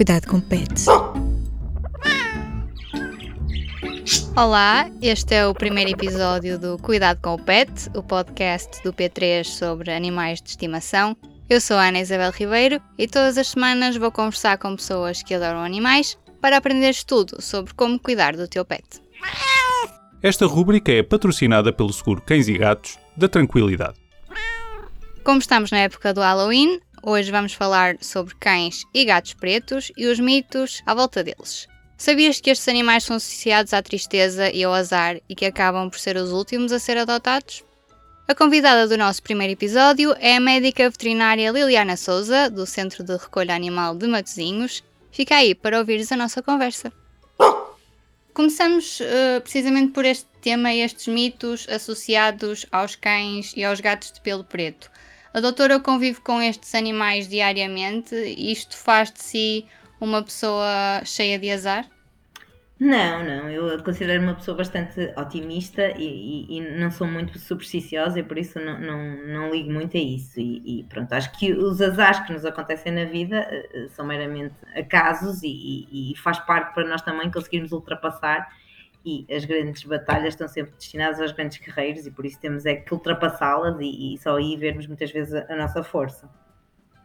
Cuidado com pets. Olá, este é o primeiro episódio do Cuidado com o Pet, o podcast do P3 sobre animais de estimação. Eu sou a Ana Isabel Ribeiro e todas as semanas vou conversar com pessoas que adoram animais para aprenderes tudo sobre como cuidar do teu pet. Esta rúbrica é patrocinada pelo seguro Cães e Gatos da Tranquilidade. Como estamos na época do Halloween, hoje vamos falar sobre cães e gatos pretos e os mitos à volta deles. Sabias que estes animais são associados à tristeza e ao azar e que acabam por ser os últimos a ser adotados? A convidada do nosso primeiro episódio é a médica veterinária Liliana Souza, do Centro de Recolha Animal de Matosinhos. Fica aí para ouvires a nossa conversa. Começamos uh, precisamente por este tema e estes mitos associados aos cães e aos gatos de pelo preto. A doutora convive com estes animais diariamente e isto faz de si uma pessoa cheia de azar? Não, não, eu considero uma pessoa bastante otimista e, e, e não sou muito supersticiosa e por isso não, não, não ligo muito a isso. E, e, pronto, acho que os azares que nos acontecem na vida uh, são meramente acasos e, faz parte para nós também conseguirmos ultrapassar. E as grandes batalhas estão sempre destinadas aos grandes guerreiros e por isso temos é que ultrapassá-las e, só aí vermos muitas vezes a, a nossa força.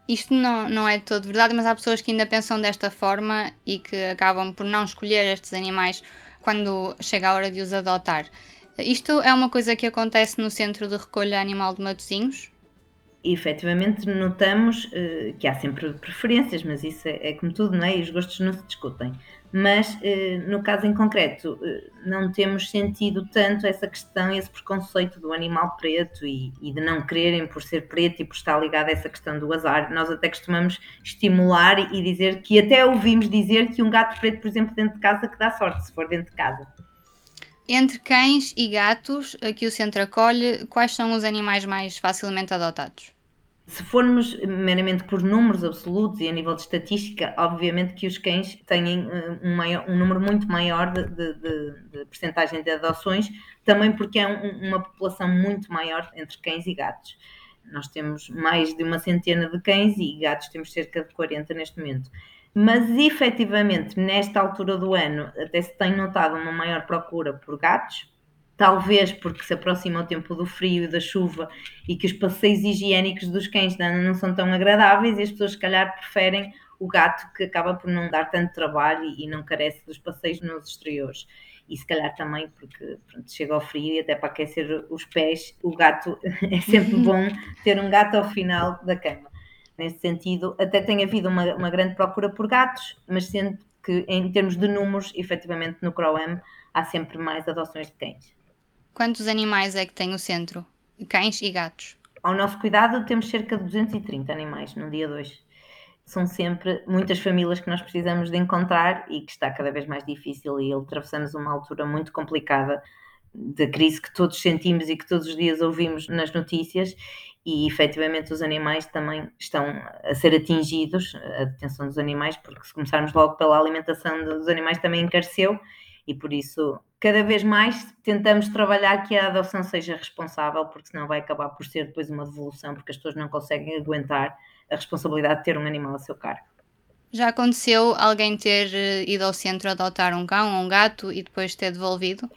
Isto não, não é todo verdade, mas há pessoas que ainda pensam desta forma e que acabam por não escolher estes animais quando chega a hora de os adotar. Isto é uma coisa que acontece no Centro de Recolha Animal de Matosinhos? E, efetivamente notamos uh, que há sempre preferências, mas isso é, é, como tudo, não é? E os gostos não se discutem mas eh, no caso em concreto eh, não temos sentido tanto essa questão, esse preconceito do animal preto e, e, de não quererem por ser preto e por estar ligado a essa questão do azar. Nós até costumamos estimular e dizer que até ouvimos dizer que um gato preto, por exemplo, dentro de casa que dá sorte se for dentro de casa. Entre cães e gatos que o centro acolhe, quais são os animais mais facilmente adotados? Se formos meramente por números absolutos e a nível de estatística, obviamente que os cães têm eh, um, maior, um número muito maior de, de, de, de percentagem de adoções, também porque é um, uma população muito maior entre cães e gatos. Nós temos mais de uma centena de cães e gatos temos cerca de 40 neste momento. Mas efetivamente, nesta altura do ano, até se tem notado uma maior procura por gatos, talvez porque se aproxima o tempo do frio e da chuva e que os passeios higiênicos dos cães não são tão agradáveis e as pessoas se calhar preferem o gato que acaba por não dar tanto trabalho e não carece dos passeios nos exteriores. E se calhar também porque pronto, chega ao frio e até para aquecer os pés, o gato é sempre bom ter um gato ao final da cama. Nesse sentido, até tem havido uma, uma grande procura por gatos, mas sendo que em termos de números, efetivamente no CROAM há sempre mais adoções de cães. Quantos animais é que tem o centro? Cães e gatos? Ao nosso cuidado temos cerca de 230 animais no dia 2. São sempre muitas famílias que nós precisamos de encontrar e que está cada vez mais difícil e atravessamos uma altura muito complicada da crise que todos sentimos e que todos os dias ouvimos nas notícias e efetivamente os animais também estão a ser atingidos, a detenção dos animais, porque se começarmos logo pela alimentação dos animais também encareceu e por isso cada vez mais tentamos trabalhar que a adoção seja responsável, porque senão vai acabar por ser depois uma devolução, porque as pessoas não conseguem aguentar a responsabilidade de ter um animal a seu cargo. Já aconteceu alguém ter eh, ido ao centro adotar um cão ou um gato e depois ter devolvido?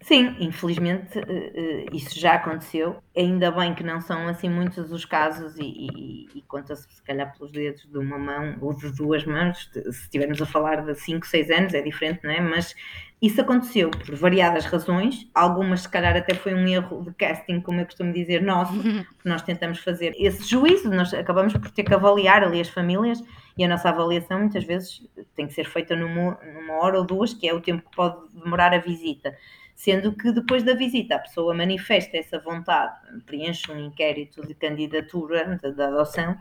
Sim, infelizmente eh, eh, isso já aconteceu. Ainda bem que não são assim muitos os casos e, e, e conta-se se calhar pelos dedos de uma mão ou de duas mãos. Se estivermos a falar de 5, 6 anos é diferente, não é? Mas isso aconteceu por variadas razões. Algumas se calhar até foi um erro de casting, como eu costumo dizer, nosso, nós tentamos fazer esse juízo, nós acabamos por ter que avaliar ali as famílias e a nossa avaliação muitas vezes tem que ser feita numa, numa hora ou duas, que é o tempo que pode demorar a visita sendo que depois da visita a pessoa manifesta essa vontade, preenche um inquérito de candidatura da adoção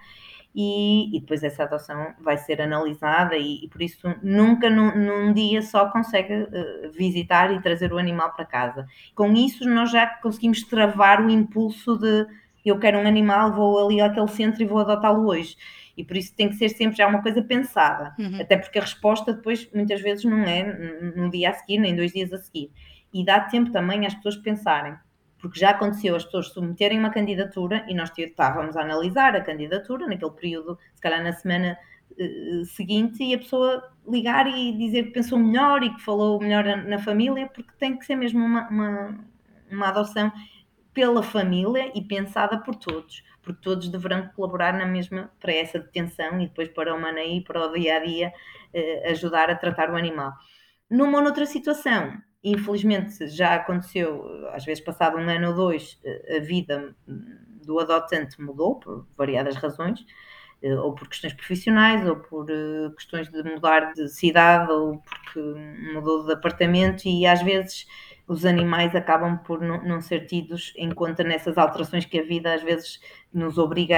e, e, depois essa adoção vai ser analisada e, e por isso nunca num, num, dia só consegue uh, visitar e trazer o animal para casa. Com isso nós já conseguimos travar o impulso de eu quero um animal, vou ali àquele centro e vou adotá-lo hoje. E por isso tem que ser sempre já uma coisa pensada, uhum. até porque a resposta depois muitas vezes não é no dia a seguir, nem dois dias a seguir e dá tempo também às pessoas pensarem, porque já aconteceu as pessoas submeterem uma candidatura e nós estávamos a analisar a candidatura naquele período, se calhar na semana uh, seguinte e a pessoa ligar e dizer que pensou melhor e que falou melhor na família, porque tem que ser mesmo uma, uma, uma adoção pela família e pensada por todos, porque todos deverão colaborar na mesma para essa detenção e depois para o Manaí, para o dia a dia, uh, ajudar a tratar o animal. Numa ou noutra situação, infelizmente já aconteceu, às vezes passado um ano ou dois, a vida do adotante mudou por variadas razões, eh, ou por questões profissionais, ou por eh, questões de mudar de cidade, ou porque mudou de apartamento, e às vezes os animais acabam por não, ser tidos em conta nessas alterações que a vida às vezes nos obriga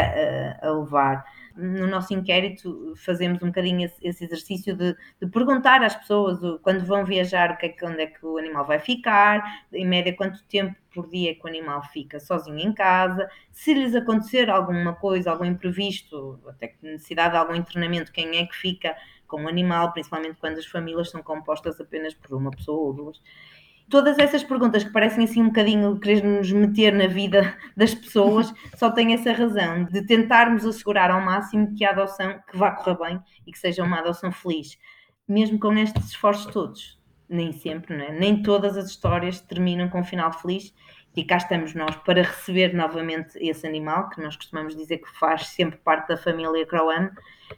a levar no nosso inquérito fazemos um bocadinho esse, exercício de, de, perguntar às pessoas quando vão viajar o que é que, onde é que o animal vai ficar, em média quanto tempo por dia é que o animal fica sozinho em casa, se lhes acontecer alguma coisa, algum imprevisto, até necessidade de algum internamento, quem é que fica com o animal, principalmente quando as famílias são compostas apenas por uma pessoa ou duas todas essas perguntas que parecem assim um bocadinho querer nos meter na vida das pessoas, só têm essa razão de tentarmos assegurar ao máximo que a adoção que vá correr bem e que seja uma adoção feliz, mesmo com estes esforços todos. Nem sempre, não é? Nem todas as histórias terminam com um final feliz e cá estamos nós para receber novamente esse animal, que nós costumamos dizer que faz sempre parte da família Croam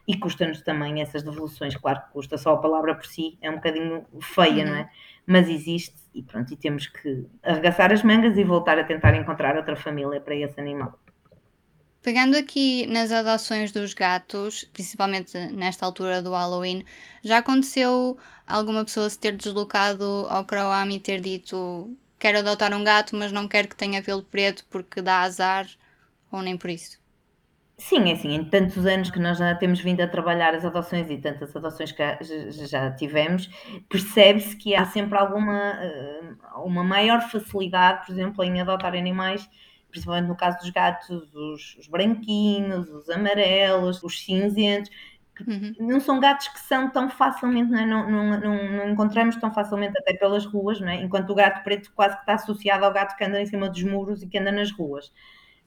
e custa-nos também essas devoluções. Claro que custa, só a palavra por si é um bocadinho feia, uhum. não é? Mas existe e pronto, e temos que arregaçar as mangas e voltar a tentar encontrar outra família para esse animal. Pegando aqui nas adoções dos gatos, principalmente nesta altura do Halloween, já aconteceu alguma pessoa se ter deslocado ao Croam e ter dito quero adotar um gato, mas não quero que tenha pelo preto porque dá azar, ou nem por isso? Sim, é assim, em tantos anos que nós já temos vindo a trabalhar as adoções e tantas adoções que já tivemos, percebe-se que há sempre alguma eh, uma maior facilidade, por exemplo, em adotar animais, principalmente no caso dos gatos, os, os branquinhos, os amarelos, os cinzentos, Uhum. Não são gatos que são tão facilmente, não, é? não, não, não, encontramos tão facilmente até pelas ruas, é? enquanto o gato preto quase que está associado ao gato que anda em cima dos muros e que anda nas ruas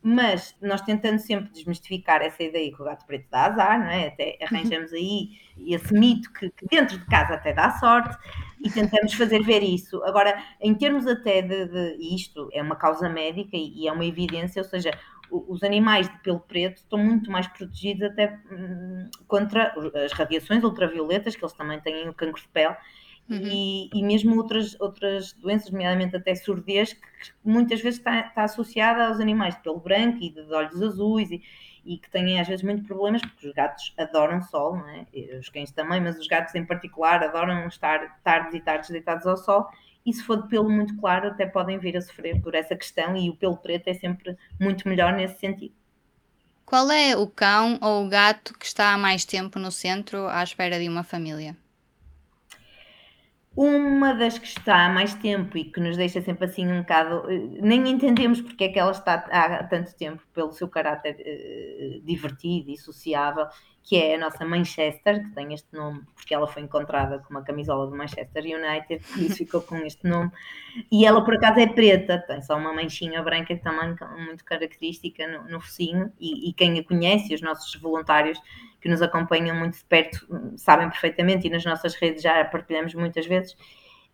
mas nós tentando sempre desmistificar essa ideia que o gato preto dá azar, não é? Até arranjamos aí esse mito que, que, dentro de casa até dá sorte e tentamos fazer ver isso. Agora, em termos até de, de isto, é uma causa médica e, e, é uma evidência, ou seja, os animais de pelo preto estão muito mais protegidos até hum, contra as radiações ultravioletas, que eles também têm o cancro de pele, Uhum. E, e, mesmo outras, outras doenças, nomeadamente até surdez, que muitas vezes está, está associada aos animais de pelo branco e de olhos azuis e, e, que têm às vezes muitos problemas, porque os gatos adoram sol, não é? os cães também, mas os gatos em particular adoram estar tardes e tardes deitados ao sol. E se for de pelo muito claro, até podem vir a sofrer por essa questão, e o pelo preto é sempre muito melhor nesse sentido. Qual é o cão ou o gato que está há mais tempo no centro à espera de uma família? Uma das que está há mais tempo e que nos deixa sempre assim um bocado. Eh, nem entendemos porque é que ela está há tanto tempo, pelo seu caráter uh, divertido e sociável, que é a nossa Manchester, que tem este nome porque ela foi encontrada com uma camisola do Manchester United, e isso ficou com este nome. E ela, por acaso, é preta, tem só uma manchinha branca também muito característica no, no focinho, e, e quem a conhece, os nossos voluntários que nos acompanham muito de perto sabem perfeitamente e nas nossas redes já partilhamos muitas vezes.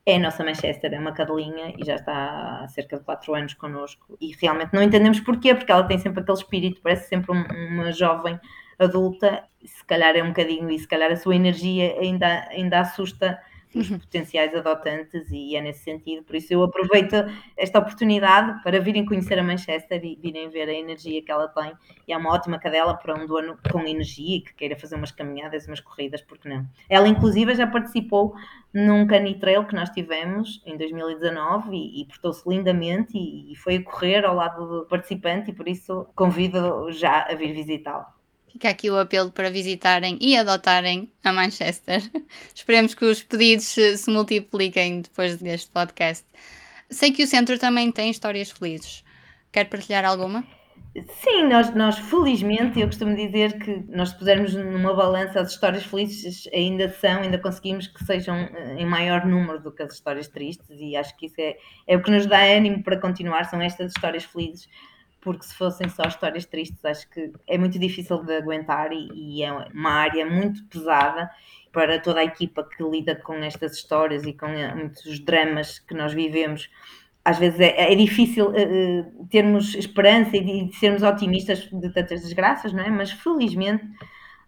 É a nossa Manchester, é uma cadelinha e já está há cerca de 4 anos connosco e realmente não entendemos porquê, porque ela tem sempre aquele espírito, parece sempre um, uma jovem adulta, se calhar é um bocadinho e se calhar a sua energia ainda, ainda assusta os uhum. potenciais adotantes e é nesse sentido. Por isso eu aproveito esta oportunidade para virem conhecer a Manchester e virem ver a energia que ela tem. E é uma ótima cadela para um dono com energia e que queira fazer umas caminhadas, umas corridas, porque não? Ela inclusive já participou num canitrail que nós tivemos em 2019 e, e portou-se lindamente e, e foi a correr ao lado do participante e por isso convido já a vir visitá-lo. Fica aqui o apelo para visitarem e adotarem a Manchester. Esperemos que os pedidos se multipliquem depois deste podcast. Sei que o centro também tem histórias felizes. Quer partilhar alguma? Sim, nós, nós felizmente, eu costumo dizer que nós pusermos numa balança as histórias felizes ainda são, ainda conseguimos que sejam eh, em maior número do que as histórias tristes e acho que isso é, é o que nos dá ânimo para continuar, são estas histórias felizes porque se fossem só histórias tristes, acho que é muito difícil de aguentar e, e é uma área muito pesada para toda a equipa que lida com estas histórias e com eh, muitos dramas que nós vivemos. Às vezes é, é difícil uh, termos esperança e sermos otimistas de tantas desgraças, não é? Mas felizmente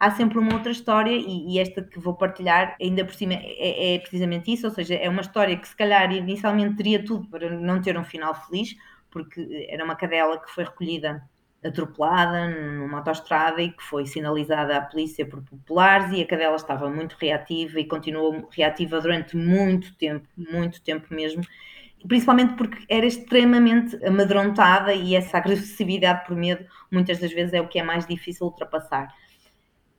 há sempre uma outra história e, e, esta que vou partilhar, ainda por cima, é, é, precisamente isso, ou seja, é uma história que se calhar inicialmente teria tudo para não ter um final feliz, porque era uma cadela que foi recolhida atropelada numa autoestrada e que foi sinalizada à polícia por populares e a cadela estava muito reativa e continuou reativa durante muito tempo, muito tempo mesmo, principalmente porque era extremamente amedrontada e essa agressividade por medo muitas das vezes é o que é mais difícil ultrapassar.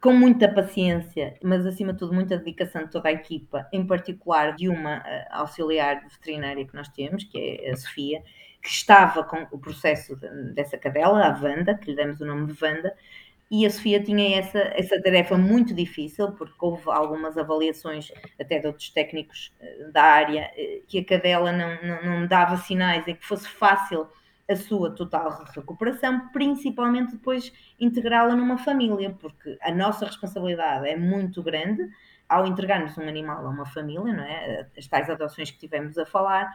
Com muita paciência, mas acima de tudo muita dedicação de toda a equipa, em particular de uma uh, auxiliar veterinária que nós temos, que é a Sofia, que estava com o processo de, dessa cadela, a Wanda, que lhe demos o nome de Wanda, e a Sofia tinha essa, essa tarefa muito difícil, porque houve algumas avaliações até de outros técnicos uh, da área, uh, que a cadela não, não, não dava sinais em que fosse fácil a sua total recuperação, principalmente depois integrá-la numa família, porque a nossa responsabilidade é muito grande ao entregarmos um animal a uma família, não é? As tais adoções que tivemos a falar,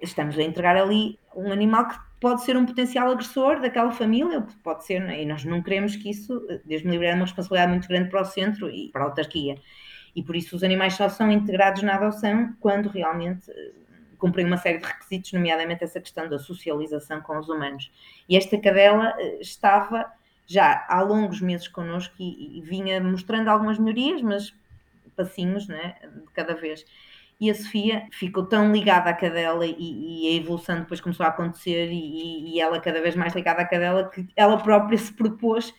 estamos a entregar ali um animal que pode ser um potencial agressor daquela família, pode ser, e nós não queremos que isso, Deus me livre, é uma responsabilidade muito grande para o centro e para a autarquia. E por isso os animais só são integrados na adoção quando realmente cumprem uma série de requisitos, nomeadamente essa questão da socialização com os humanos. E esta cadela eh, estava já há longos meses connosco e, e vinha mostrando algumas melhorias, mas passinhos, né, de cada vez. E a Sofia ficou tão ligada à cadela e, e a evolução depois começou a acontecer e, e, ela cada vez mais ligada à cadela que ela própria se propôs.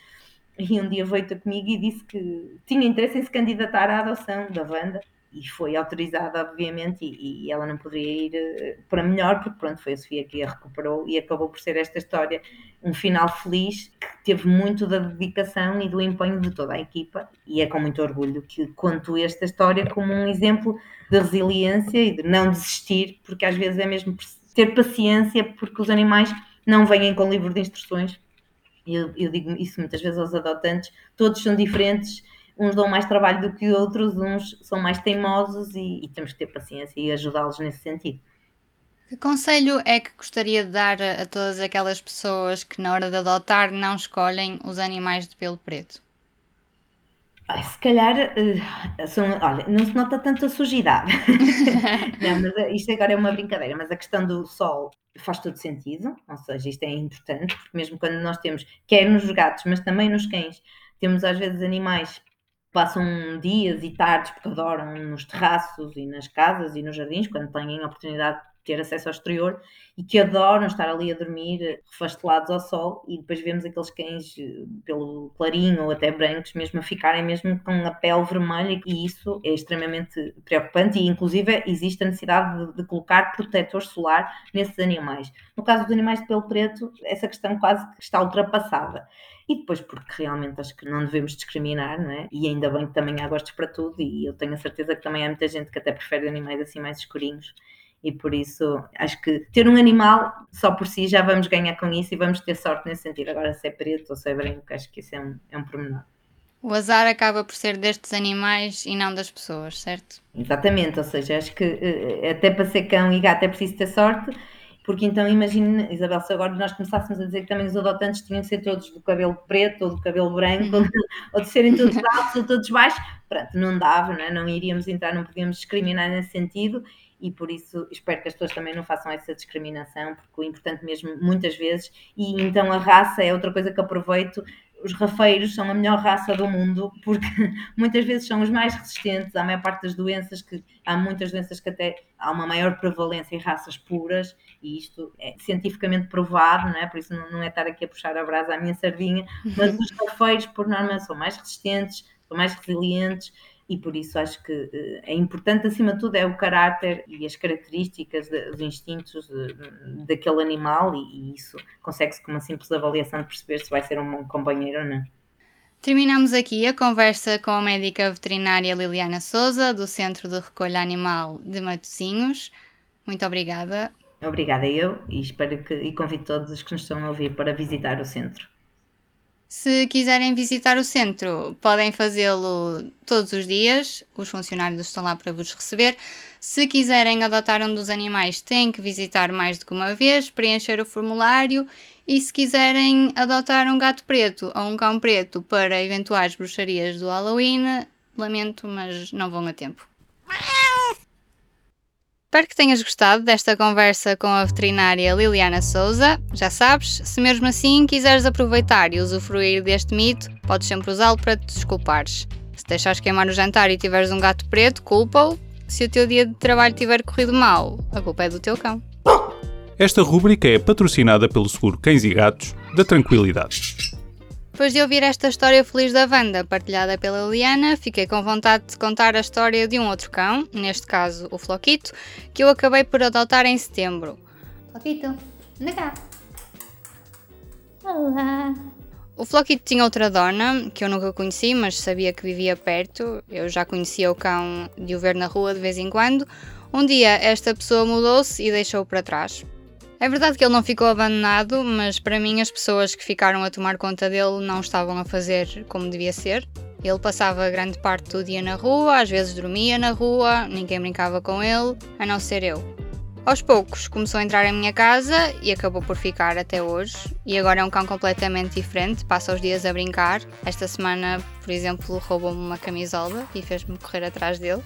E um dia veio comigo e disse que tinha interesse em se candidatar à adoção da Wanda e foi autorizada, obviamente, e, e, ela não poderia ir uh, para melhor, porque pronto, foi a Sofia que a recuperou e acabou por ser esta história um final feliz que teve muito da dedicação e do empenho de toda a equipa e é com muito orgulho que conto esta história como um exemplo de resiliência e de não desistir, porque às vezes é mesmo ter paciência, porque os animais não vêm com livro de instruções. Eu, eu digo isso muitas vezes aos adotantes, todos são diferentes uns dão mais trabalho do que outros, uns são mais teimosos e, e temos que ter paciência e ajudá-los nesse sentido. Que conselho é que gostaria de dar a, todas aquelas pessoas que na hora de adotar não escolhem os animais de pelo preto? Se calhar, uh, são, olha, não se nota tanto a sujidade. não, mas eh, isto agora é uma brincadeira, mas a questão do sol faz todo sentido, ou seja, isto é importante, porque mesmo quando nós temos, quer nos gatos, mas também nos cães, temos às vezes animais passam dias e tardes, porque adoram, nos terraços e nas casas e nos jardins, quando têm a oportunidade de ter acesso ao exterior, e que adoram estar ali a dormir, refastelados ao sol, e depois vemos aqueles cães eh, pelo clarinho ou até brancos, mesmo a ficarem mesmo com a pele vermelha, e isso é extremamente preocupante, e inclusive existe a necessidade de, de colocar protetor solar nesses animais. No caso dos animais de pelo preto, essa questão quase que está ultrapassada e depois porque realmente acho que não devemos discriminar, não é? E ainda bem que também há gostos para tudo e eu tenho a certeza que também há muita gente que até prefere animais assim mais escurinhos e por isso acho que ter um animal só por si já vamos ganhar com isso e vamos ter sorte nesse sentido. Agora se é preto ou se é branco, acho que isso é um, é um pormenor. O azar acaba por ser destes animais e não das pessoas, certo? Exatamente, ou seja, acho que eh, até para ser cão e gato é preciso ter sorte porque então imagine, Isabel, se agora nós começássemos a dizer que também os adotantes tinham de ser todos do cabelo preto ou do cabelo branco, ou, de, ou de serem todos altos ou todos baixos, pronto, não dava, não, é? não iríamos entrar, não podíamos discriminar nesse sentido e por isso espero que as pessoas também não façam essa discriminação, porque o importante mesmo, muitas vezes, e então a raça é outra coisa que aproveito, os rafeiros são a melhor raça do mundo porque muitas vezes são os mais resistentes à maior parte das doenças que há muitas doenças que até há uma maior prevalência em raças puras e isto é cientificamente provado, não é? Por isso não, não é estar aqui a puxar a brasa à minha sardinha, mas os rafeiros por norma são mais resistentes, são mais resilientes e por isso acho que eh, é importante, acima de tudo, é o caráter e as características dos instintos de, daquele animal, e, e isso consegue-se com uma simples avaliação de perceber se vai ser um bom companheiro ou não. Terminamos aqui a conversa com a médica veterinária Liliana Souza, do Centro de Recolha Animal de Matosinhos. Muito obrigada. Obrigada eu e espero que e convido todos os que nos estão a ouvir para visitar o centro. Se quiserem visitar o centro, podem fazê-lo todos os dias, os funcionários estão lá para vos receber. Se quiserem adotar um dos animais, têm que visitar mais do que uma vez, preencher o formulário. E se quiserem adotar um gato preto ou um cão preto para eventuais bruxarias do Halloween, lamento, mas não vão a tempo. Espero que tenhas gostado desta conversa com a veterinária Liliana Souza. Já sabes, se mesmo assim quiseres aproveitar e usufruir deste mito, podes sempre usá-lo para te desculpares. Se deixares queimar o jantar e tiveres um gato preto, culpa-o. Se o teu dia de trabalho tiver corrido mal, a culpa é do teu cão. Esta rúbrica é patrocinada pelo seguro Cães e Gatos da Tranquilidade. Depois de ouvir esta história feliz da Wanda, partilhada pela Liliana, fiquei com vontade de contar a história de um outro cão, neste caso o Floquito, que eu acabei por adotar em setembro. Floquito, anda cá. Olá. O Floquito tinha outra dona, que eu nunca conheci, mas sabia que vivia perto. Eu já conhecia o cão de o ver na rua de vez em quando. Um dia esta pessoa mudou-se e deixou-o para trás. É verdade que ele não ficou abandonado, mas para mim as pessoas que ficaram a tomar conta dele não estavam a fazer como devia ser. Ele passava grande parte do dia na rua, às vezes dormia na rua, ninguém brincava com ele, a não ser eu. Aos poucos começou a entrar em minha casa e acabou por ficar até hoje. E agora é um cão completamente diferente, passa os dias a brincar. Esta semana, por exemplo, roubou-me uma camisola e fez-me correr atrás dele.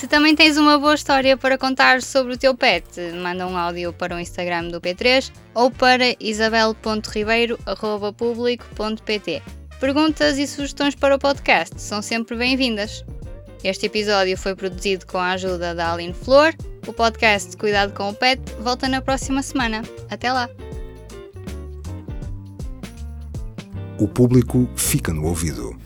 Se também tens uma boa história para contar sobre o teu pet, manda um áudio para o Instagram do P3 ou para isabel.ribeiro.publico.pt. Perguntas e sugestões para o podcast são sempre bem-vindas. Este episódio foi produzido com a ajuda da Aline Flor. O podcast Cuidado com o Pet volta na próxima semana. Até lá! O público fica no ouvido.